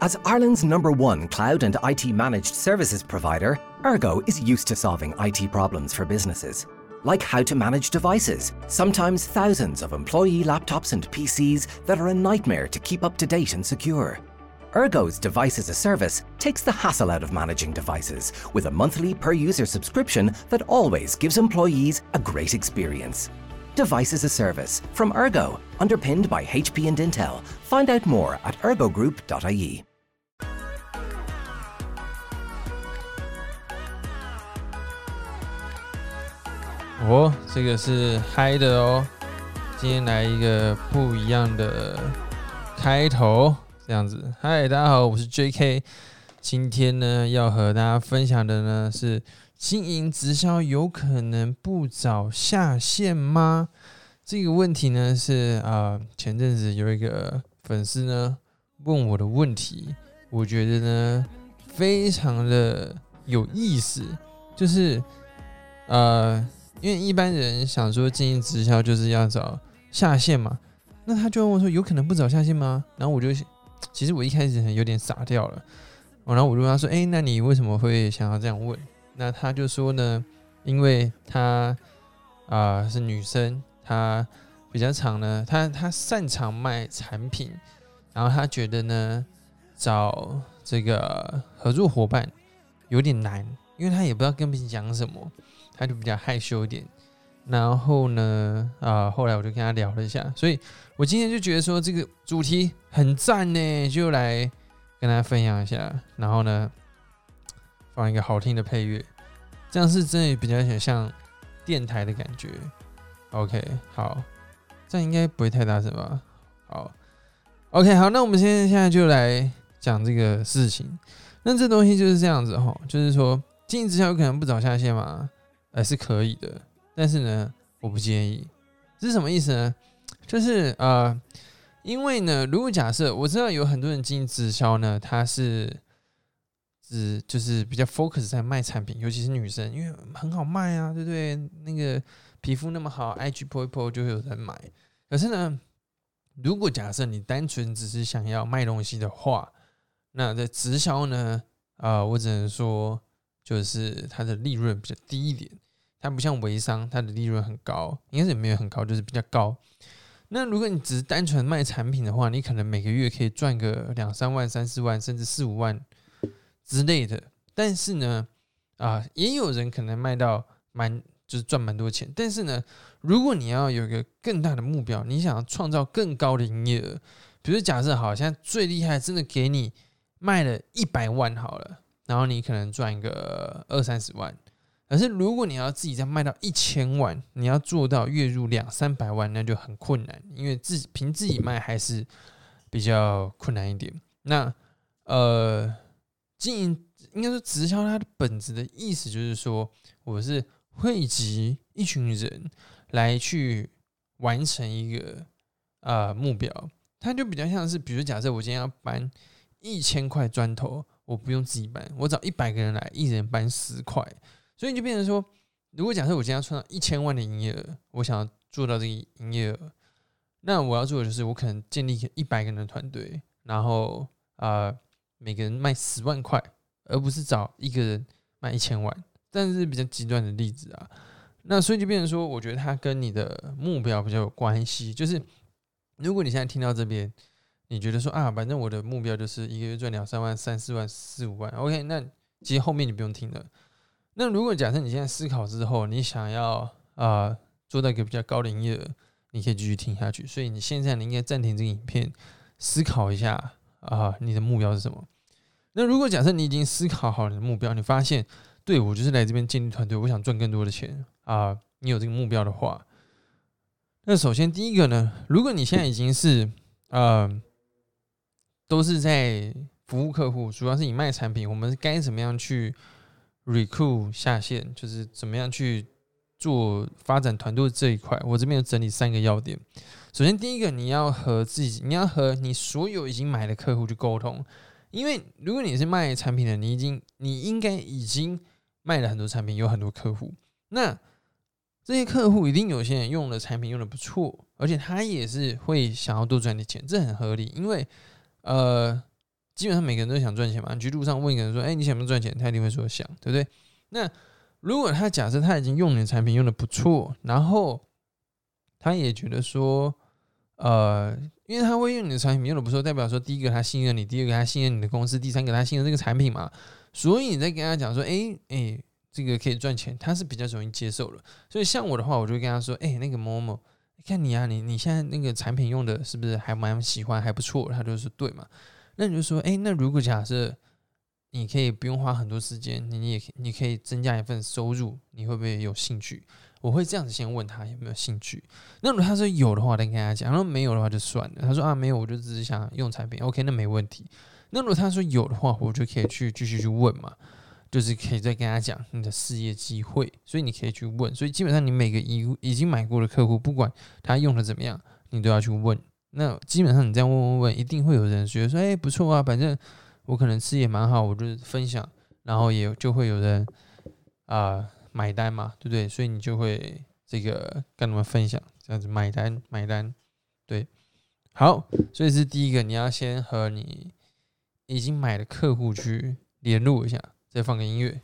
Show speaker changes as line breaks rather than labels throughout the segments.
As Ireland's number one cloud and IT managed services provider, Ergo is used to solving IT problems for businesses. Like how to manage devices, sometimes thousands of employee laptops and PCs that are a nightmare to keep up to date and secure. Ergo's Device as a Service takes the hassle out of managing devices with a monthly per user subscription that always gives employees a great experience. Device as a Service from Ergo, underpinned by HP and Intel. Find out more at ergogroup.ie.
哦，这个是嗨的哦。今天来一个不一样的开头，这样子。嗨，大家好，我是 J.K。今天呢，要和大家分享的呢是经营直销有可能不早下线吗？这个问题呢是啊，前阵子有一个粉丝呢问我的问题，我觉得呢非常的有意思，就是呃。因为一般人想说经营直销就是要找下线嘛，那他就问我说：“有可能不找下线吗？”然后我就其实我一开始有点傻掉了，然后我就问他说：“哎，那你为什么会想要这样问？”那他就说呢：“因为他啊是女生，她比较长呢，她她擅长卖产品，然后她觉得呢找这个合作伙伴有点难，因为她也不知道跟别人讲什么。”他就比较害羞一点，然后呢，啊，后来我就跟他聊了一下，所以我今天就觉得说这个主题很赞呢，就来跟大家分享一下，然后呢，放一个好听的配乐，这样是真的比较像电台的感觉。OK，好，这样应该不会太大声吧？好，OK，好，那我们现在现在就来讲这个事情。那这东西就是这样子哈，就是说经营直销有可能不找下线嘛？还是可以的，但是呢，我不建议。这是什么意思呢？就是呃，因为呢，如果假设我知道有很多人经营直销呢，他是只就是比较 focus 在卖产品，尤其是女生，因为很好卖啊，对不对？那个皮肤那么好，IG po 一 po 就会有人买。可是呢，如果假设你单纯只是想要卖东西的话，那在直销呢，啊，我只能说，就是它的利润比较低一点。它不像微商，它的利润很高，应该是也没有很高，就是比较高。那如果你只是单纯卖产品的话，你可能每个月可以赚个两三万、三四万，甚至四五万之类的。但是呢，啊，也有人可能卖到蛮，就是赚蛮多钱。但是呢，如果你要有一个更大的目标，你想要创造更高的营业额，比如假设好，现在最厉害，真的给你卖了一百万好了，然后你可能赚个二三十万。可是，如果你要自己再卖到一千万，你要做到月入两三百万，那就很困难，因为自凭自己卖还是比较困难一点。那呃，经营应该说直销，它的本质的意思就是说，我是汇集一群人来去完成一个呃目标，它就比较像是，比如假设我今天要搬一千块砖头，我不用自己搬，我找一百个人来，一人搬十块。所以你就变成说，如果假设我今天要创造一千万的营业额，我想要做到这个营业额，那我要做的就是我可能建立一个一百个人的团队，然后啊，每个人卖十万块，而不是找一个人卖一千万。但是比较极端的例子啊，那所以就变成说，我觉得它跟你的目标比较有关系。就是如果你现在听到这边，你觉得说啊，反正我的目标就是一个月赚两三万、三四万、四五万，OK，那其实后面你不用听了。那如果假设你现在思考之后，你想要啊做到一个比较高的营业额，你可以继续听下去。所以你现在你应该暂停这个影片，思考一下啊你的目标是什么。那如果假设你已经思考好你的目标，你发现对我就是来这边建立团队，我想赚更多的钱啊，你有这个目标的话，那首先第一个呢，如果你现在已经是呃都是在服务客户，主要是你卖产品，我们该怎么样去？recruit 下线就是怎么样去做发展团队这一块，我这边有整理三个要点。首先，第一个，你要和自己，你要和你所有已经买的客户去沟通，因为如果你是卖产品的，你已经你应该已经卖了很多产品，有很多客户。那这些客户一定有些人用的产品用的不错，而且他也是会想要多赚点钱，这很合理，因为呃。基本上每个人都想赚钱嘛。你去路上问一个人说：“哎，你想不想赚钱？”他一定会说想，对不对？那如果他假设他已经用你的产品用的不错，然后他也觉得说，呃，因为他会用你的产品用的不错，代表说第一个他信任你，第二个他信任你的公司，第三个他信任这个产品嘛。所以你在跟他讲说：“哎哎，这个可以赚钱。”他是比较容易接受的。所以像我的话，我就会跟他说：“哎，那个某某，看你啊，你你现在那个产品用的是不是还蛮喜欢，还不错？”他就说：“对嘛。”那你就说：“哎，那如果假设……”你可以不用花很多时间，你也你可以增加一份收入，你会不会有兴趣？我会这样子先问他有没有兴趣。那如果他说有的话，再跟他讲；如果没有的话，就算了。他说啊没有，我就只是想用产品，OK，那没问题。那如果他说有的话，我就可以去继续去问嘛，就是可以再跟他讲你的事业机会，所以你可以去问。所以基本上你每个已已经买过的客户，不管他用的怎么样，你都要去问。那基本上你这样问问问，一定会有人觉得说，哎，不错啊，反正。我可能吃也蛮好，我就分享，然后也就会有人啊买单嘛，对不对？所以你就会这个跟他们分享，这样子买单买单，对，好，所以是第一个，你要先和你已经买的客户去联络一下，再放个音乐，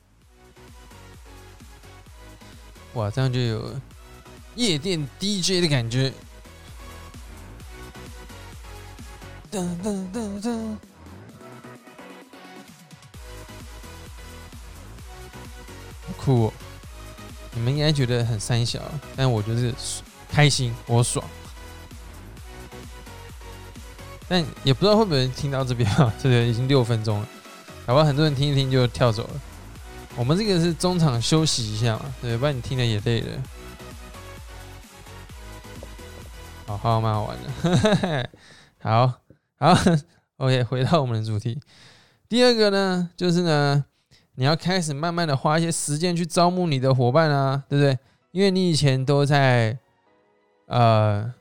哇，这样就有夜店 DJ 的感觉，噔噔噔噔。酷，你们应该觉得很三小，但我就是开心，我爽。但也不知道会不会听到这边啊？这个已经六分钟了，好吧，很多人听一听就跳走了。我们这个是中场休息一下嘛，对，不然你听了也累了。好，好，蛮好玩的。好好，OK，回到我们的主题。第二个呢，就是呢。你要开始慢慢的花一些时间去招募你的伙伴啊，对不对？因为你以前都在呃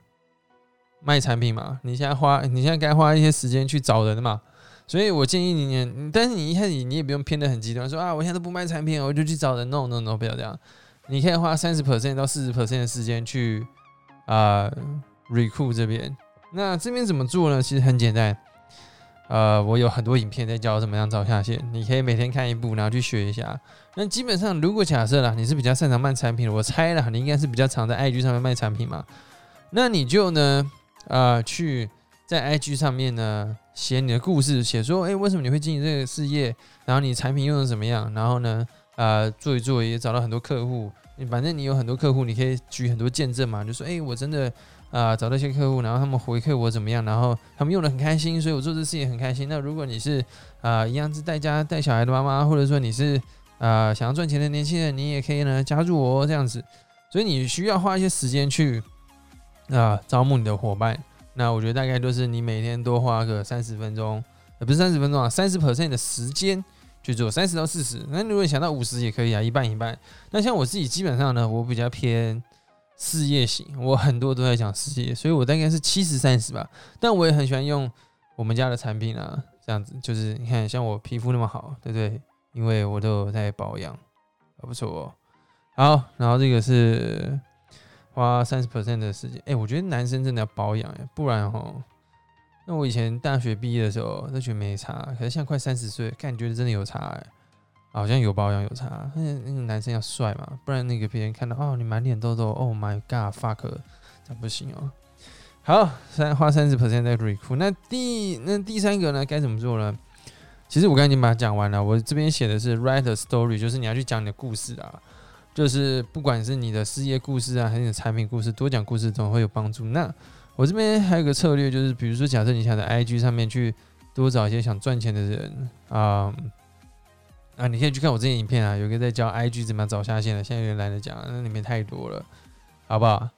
卖产品嘛，你现在花你现在该花一些时间去找人嘛。所以我建议你，但是你一开始你也不用偏的很极端，说啊，我现在都不卖产品，我就去找人。No No No，不要这样。你可以花三十 percent 到四十 percent 的时间去啊 recruit 这边。那这边怎么做呢？其实很简单。呃，我有很多影片在教怎么样找下线，你可以每天看一部，然后去学一下。那基本上，如果假设啦，你是比较擅长卖产品的，我猜了，你应该是比较常在 IG 上面卖产品嘛。那你就呢，呃，去在 IG 上面呢写你的故事，写说，哎，为什么你会经营这个事业？然后你产品用的怎么样？然后呢，呃，做一做也找到很多客户。反正你有很多客户，你可以举很多见证嘛，就说，哎，我真的。啊，找到一些客户，然后他们回馈我怎么样，然后他们用的很开心，所以我做这事也很开心。那如果你是啊一样是带家带小孩的妈妈，或者说你是啊想要赚钱的年轻人，你也可以呢加入我这样子。所以你需要花一些时间去啊招募你的伙伴。那我觉得大概就是你每天多花个三十分钟，呃不是三十分钟啊，三十 percent 的时间去做，三十到四十。那如果想到五十也可以啊，一半一半。那像我自己基本上呢，我比较偏。事业型，我很多都在讲事业，所以我大概是七十三十吧。但我也很喜欢用我们家的产品啊，这样子就是你看，像我皮肤那么好，对不对？因为我都有在保养，还不错哦。好，然后这个是花三十 percent 的时间，哎，我觉得男生真的要保养哎，不然哦，那我以前大学毕业的时候那觉得没差，可是现在快三十岁，感觉真的有差哎。好像有保养有差，那那个男生要帅嘛，不然那个别人看到哦，你满脸痘痘，Oh my god，fuck，这不行哦。好，三花三十 percent 在 recruit，那第那第三个呢，该怎么做呢？其实我刚才已经把它讲完了，我这边写的是 write a story，就是你要去讲你的故事啊，就是不管是你的事业故事啊，还是你的产品故事，多讲故事总会有帮助。那我这边还有个策略，就是比如说，假设你想在 IG 上面去多找一些想赚钱的人啊。啊，你可以去看我这些影片啊，有个在教 IG 怎么样找下线的，现在有点懒得讲，那里面太多了，好不好？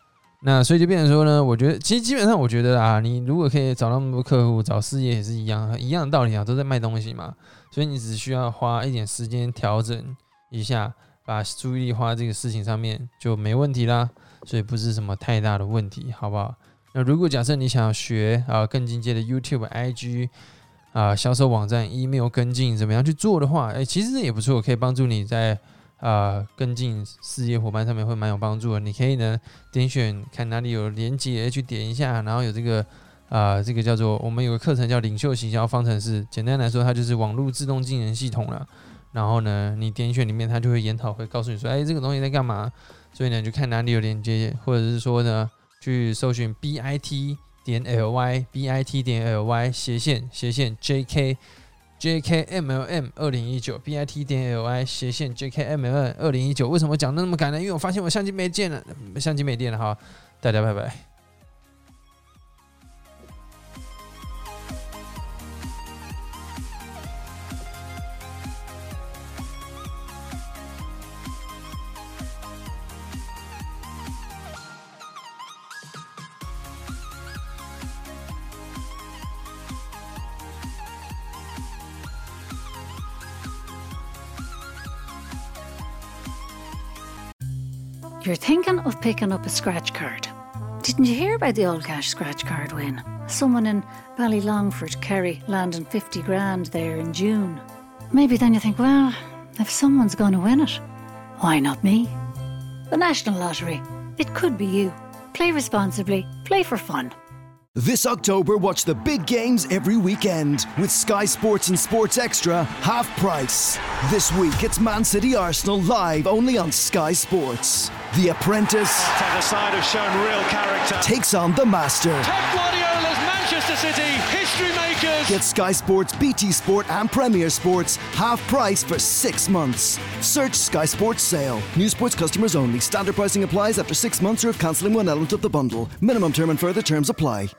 那所以就变成说呢，我觉得其实基本上我觉得啊，你如果可以找那么多客户，找事业也是一样，一样的道理啊，都在卖东西嘛，所以你只需要花一点时间调整一下，把注意力花在这个事情上面就没问题啦，所以不是什么太大的问题，好不好？那如果假设你想要学啊更进阶的 YouTube、IG。啊，销售网站 email 跟进怎么样去做的话，哎，其实也不错，可以帮助你在啊跟进事业伙伴上面会蛮有帮助的。你可以呢点选看哪里有连接去点一下，然后有这个啊，这个叫做我们有个课程叫领袖行销方程式，简单来说，它就是网络自动技能系统了。然后呢，你点选里面，它就会研讨会告诉你说，哎，这个东西在干嘛？所以呢，就看哪里有连接，或者是说呢，去搜寻 bit 点 ly bit 点 ly 斜线斜线 jk jkmlm 二零一九 bit 点 ly 斜线 jkmlm 二零一九。为什么讲的那么赶呢？因为我发现我相机没电了，相机没电了哈，大家拜拜。
You're thinking of picking up a scratch card. Didn't you hear about the All Cash scratch card win? Someone in Ballylongford, Kerry, landing 50 grand there in June. Maybe then you think, well, if someone's going to win it, why not me? The National Lottery. It could be you. Play responsibly, play for fun.
This October, watch the big games every weekend with Sky Sports and Sports Extra half price. This week, it's Man City Arsenal live only on Sky Sports. The Apprentice
the side have shown real character.
takes on the Master.
Pep Guardiola's Manchester City, history makers.
Get Sky Sports, BT Sport, and Premier Sports half price for six months. Search Sky Sports Sale. New sports customers only. Standard pricing applies after six months or if cancelling one element of the bundle. Minimum term and further terms apply.